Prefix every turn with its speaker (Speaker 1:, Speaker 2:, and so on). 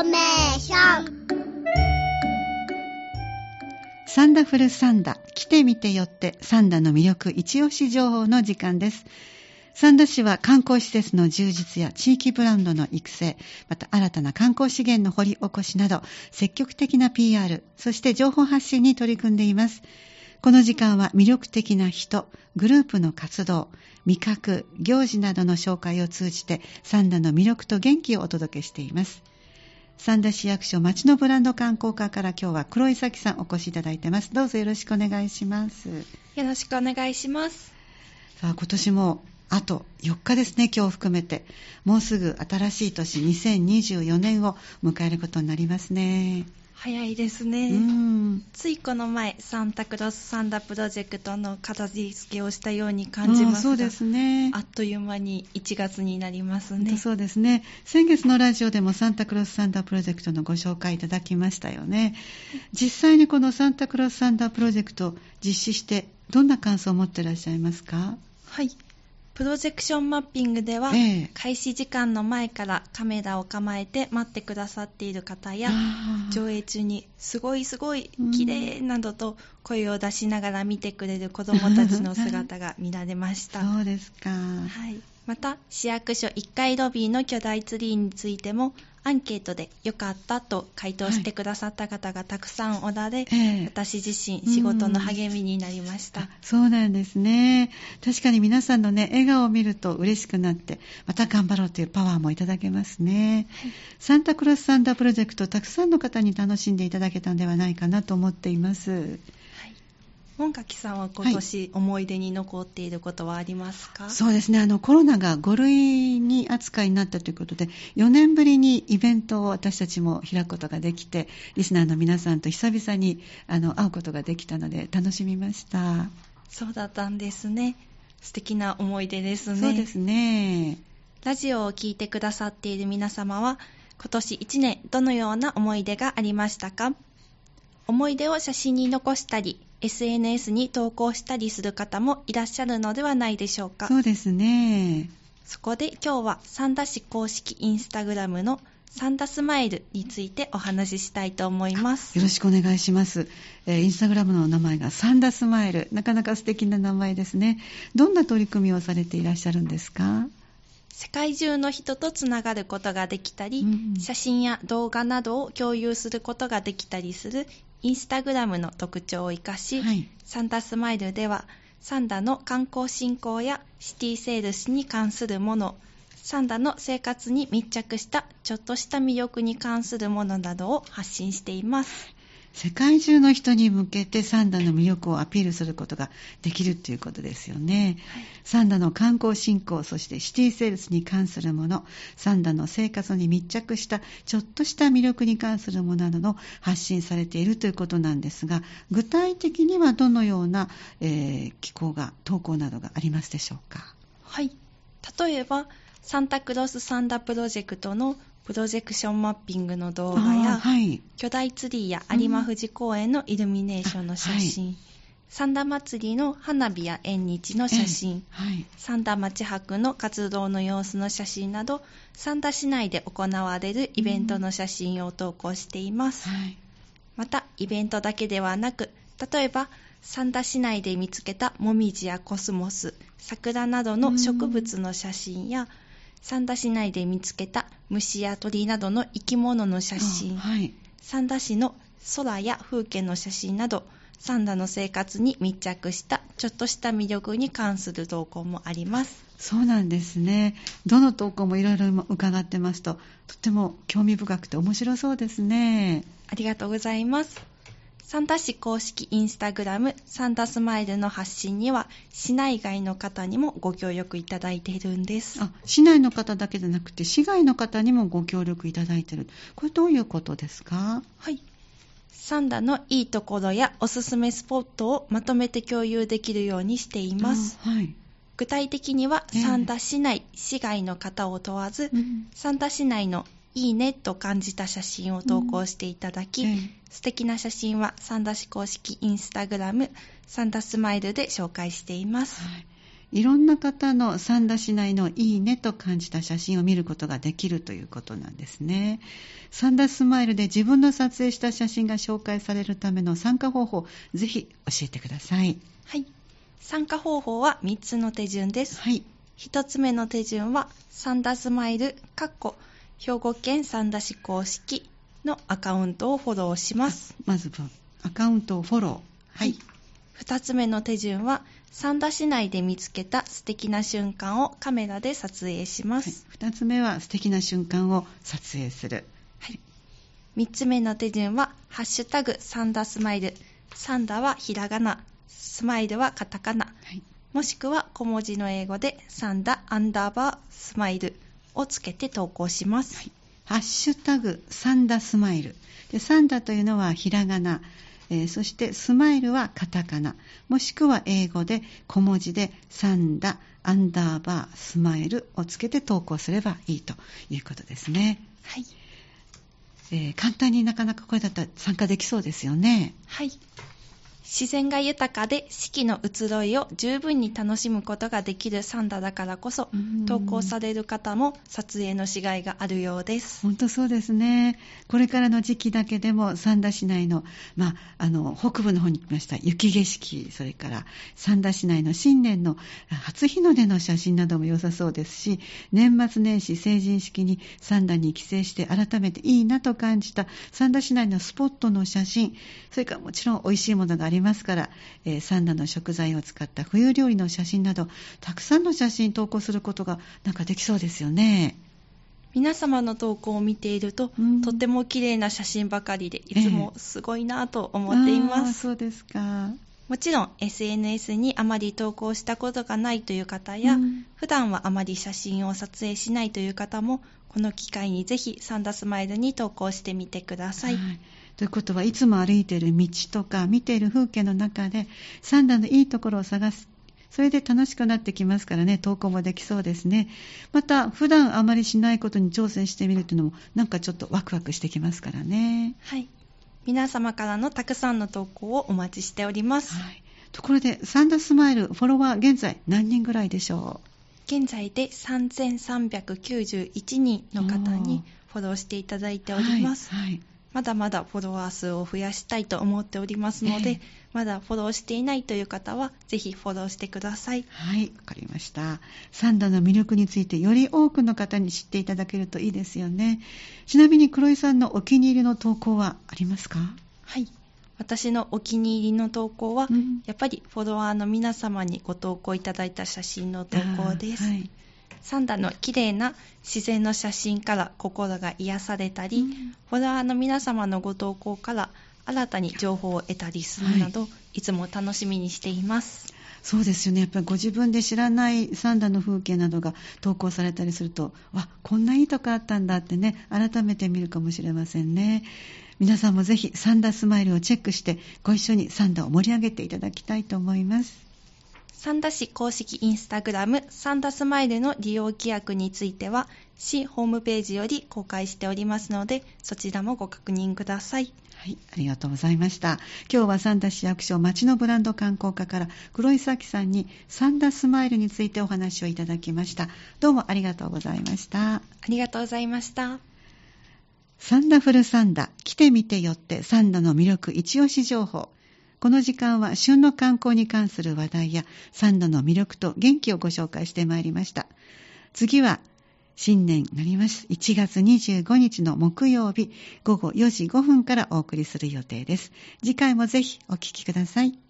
Speaker 1: ーメーション
Speaker 2: サンダフルサンダ来てみてよってサンダの魅力一押し情報の時間です三田市は観光施設の充実や地域ブランドの育成、また新たな観光資源の掘り起こしなど、積極的な PR、そして情報発信に取り組んでいます。この時間は魅力的な人、グループの活動、味覚、行事などの紹介を通じて、三田の魅力と元気をお届けしています。三田市役所町のブランド観光課から今日は黒井咲さんお越しいただいてます。どうぞよろしくお願いします。
Speaker 3: よろしくお願いします。
Speaker 2: さあ、今年もあと4日ですね、今日含めて。もうすぐ新しい年、2024年を迎えることになりますね。
Speaker 3: 早いですね。ついこの前、サンタクロスサンダプロジェクトの片付けをしたように感じますが、
Speaker 2: そうですね。
Speaker 3: あっという間に1月になりますね。
Speaker 2: そうですね。先月のラジオでもサンタクロスサンダプロジェクトのご紹介いただきましたよね。実際にこのサンタクロスサンダプロジェクト実施して、どんな感想を持っていらっしゃいますか？
Speaker 3: はい。プロジェクションマッピングでは、ええ、開始時間の前からカメラを構えて待ってくださっている方や上映中にすごいすごい綺麗などと声を出しながら見てくれる子どもたちの姿が見られました。
Speaker 2: そうですか、は
Speaker 3: い、また市役所1階ロビーの巨大ツリーについてもアンケートで良かったと回答してくださった方がたくさんおられ、はい私自身仕事の励みになりました、
Speaker 2: そうなんですね。確かに皆さんのね笑顔を見ると嬉しくなってまた頑張ろうというパワーもいただけますね、はい、サンタクロスサンダープロジェクトたくさんの方に楽しんでいただけたんではないかなと思っています
Speaker 3: 本垣さんは今年思い出に残っていることはありますか、
Speaker 2: はい、そうですね。あのコロナが5類に扱いになったということで4年ぶりにイベントを私たちも開くことができてリスナーの皆さんと久々にあの会うことができたので楽しみました。
Speaker 3: そうだったんですね。素敵な思い出ですね。
Speaker 2: そうですね。
Speaker 3: ラジオを聴いてくださっている皆様は今年1年どのような思い出がありましたか？思い出を写真に残したり SNS に投稿したりする方もいらっしゃるのではないでしょうか。
Speaker 2: そうですね。
Speaker 3: そこで今日はサンダ市公式インスタグラムのサンダスマイルについてお話ししたいと思います。
Speaker 2: よろしくお願いします。えー、インスタグラムの名前がサンダスマイル。なかなか素敵な名前ですね。どんな取り組みをされていらっしゃるんですか？
Speaker 3: 世界中の人とつながることができたり、うん、写真や動画などを共有することができたりするインスタグラムの特徴を生かし、はい、サンダスマイルではサンダの観光振興やシティセールスに関するものサンダの生活に密着したちょっとした魅力に関するものなどを発信しています
Speaker 2: 世界中の人に向けてサンダの魅力をアピールすることができるということですよね、はい、サンダの観光振興そしてシティセールスに関するものサンダの生活に密着したちょっとした魅力に関するものなどの発信されているということなんですが具体的にはどのような、えー、機構が投稿などがありますでしょうか？
Speaker 3: はい。例えばサンタクロスサンダプロジェクトのプロジェクションマッピングの動画や、はい、巨大ツリーや有馬富士公園のイルミネーションの写真、うんはい、三田祭りの花火や縁日の写真、はい、三田町博の活動の様子の写真など三田市内で行われるイベントの写真を投稿しています、うん、またイベントだけではなく例えば三田市内で見つけたモミジやコスモス桜などの植物の写真や、うん三田市内で見つけた虫や鳥などの生き物の写真、はい、三田市の空や風景の写真など三田の生活に密着したちょっとした魅力に関する投稿もあります。
Speaker 2: そうなんですね。どの投稿もいろいろ伺ってますととても興味深くて面白そうですね。
Speaker 3: ありがとうございますサンタ市公式インスタグラムサンタスマイルの発信には市内外の方にもご協力いただいているんです。
Speaker 2: あ市内の方だけでなくて市外の方にもご協力いただいている。これどういうことですか？
Speaker 3: はい。サンダのいいところやおすすめスポットをまとめて共有できるようにしています、はい、具体的には、えー、サンダ市内市外の方を問わず、うん、サンダ市内のいいねと感じた写真を投稿していただき、うん、素敵な写真はサンダ市公式インスタグラムサンダスマイルで紹介しています、はい、
Speaker 2: いろんな方の三田市内のいいねと感じた写真を見ることができるということなんですね。三田スマイルで自分の撮影した写真が紹介されるための参加方法、ぜひ教えてください。
Speaker 3: はい。参加方法は3つの手順です。はい。1つ目の手順は、三田スマイル、かっこ、兵庫県三田市公式のアカウントをフォローします。
Speaker 2: まず、アカウントをフォロー。
Speaker 3: はい。2つ目の手順は、三田市内で見つけた素敵な瞬間をカメラで撮影します。
Speaker 2: はい、2つ目は素敵な瞬間を撮影する。
Speaker 3: はい。3つ目の手順は、ハッシュタグサンダスマイル。サンダはひらがな、スマイルはカタカナ。はい、もしくは小文字の英語でサンダアンダーバースマイルをつけて投稿します。はい、
Speaker 2: ハッシュタグサンダスマイル。でサンダというのはひらがな。えー、そしてスマイルはカタカナ、もしくは英語で小文字でサンダ、アンダーバー、スマイルをつけて投稿すればいいということですね。はい。えー、簡単になかなかこれだったら参加できそうですよね。
Speaker 3: はい。自然が豊かで四季の移ろいを十分に楽しむことができるサンダだからこそ、投稿される方も撮影のしがいがあるようです。
Speaker 2: 本当そうですね。これからの時期だけでも三田市内の、まあ、あの、北部の方に来ました雪景色、それから三田市内の新年の初日の出の写真なども良さそうですし、年末年始成人式に三田に帰省して改めていいなと感じた三田市内のスポットの写真、それからもちろん美味しいものがありりますから、えー、サンダの食材を使った冬料理の写真など、たくさんの写真投稿することがなんかできそうですよね。
Speaker 3: 皆様の投稿を見ていると、うん、とっても綺麗な写真ばかりで、いつもすごいなと思っています。えー、
Speaker 2: そうですか。
Speaker 3: もちろん SNS にあまり投稿したことがないという方や、うん、普段はあまり写真を撮影しないという方も、この機会にぜひサンダスマイルに投稿してみてください。はい
Speaker 2: ということはいつも歩いている道とか見ている風景の中でサンダのいいところを探す。それで楽しくなってきますからね投稿もできそうですね。また普段あまりしないことに挑戦してみるというのもなんかちょっとワクワクしてきますからね。
Speaker 3: はい。皆様からのたくさんの投稿をお待ちしております、はい、
Speaker 2: ところでサンダスマイルフォロワー現在何人ぐらいでしょう？
Speaker 3: 現在で3391人の方にフォローしていただいております、はい、はいまだまだフォロワー数を増やしたいと思っておりますので、えー、まだフォローしていないという方は、ぜひフォローしてください。
Speaker 2: はい、わかりました。サンダの魅力についてより多くの方に知っていただけるといいですよね。ちなみに黒井さんのお気に入りの投稿はありますか？
Speaker 3: はい。私のお気に入りの投稿は、うん、やっぱりフォロワーの皆様にご投稿いただいた写真の投稿です。はいサンダの綺麗な自然の写真から心が癒されたり、うん、フォロワーの皆様のご投稿から新たに情報を得たりするなど、はい、いつも楽しみにしています。
Speaker 2: そうですよね。やっぱりご自分で知らないサンダの風景などが投稿されたりすると、わ、こんないいとこあったんだってね、改めて見るかもしれませんね。皆さんもぜひサンダスマイルをチェックして、ご一緒にサンダを盛り上げていただきたいと思います。
Speaker 3: 三田市公式インスタグラムサンダスマイルの利用規約については市ホームページより公開しておりますのでそちらもご確認ください。
Speaker 2: はい、ありがとうございました。今日は三田市役所町のブランド観光課から黒井咲さんにサンダスマイルについてお話をいただきました。どうもありがとうございました。
Speaker 3: ありがとうございました。
Speaker 2: サンダフルサンダ、来てみてよってサンダの魅力一押し情報。この時間は旬の観光に関する話題やサンドの魅力と元気をご紹介してまいりました。次は新年になります。1月25日の木曜日午後4時5分からお送りする予定です。次回もぜひお聴きください。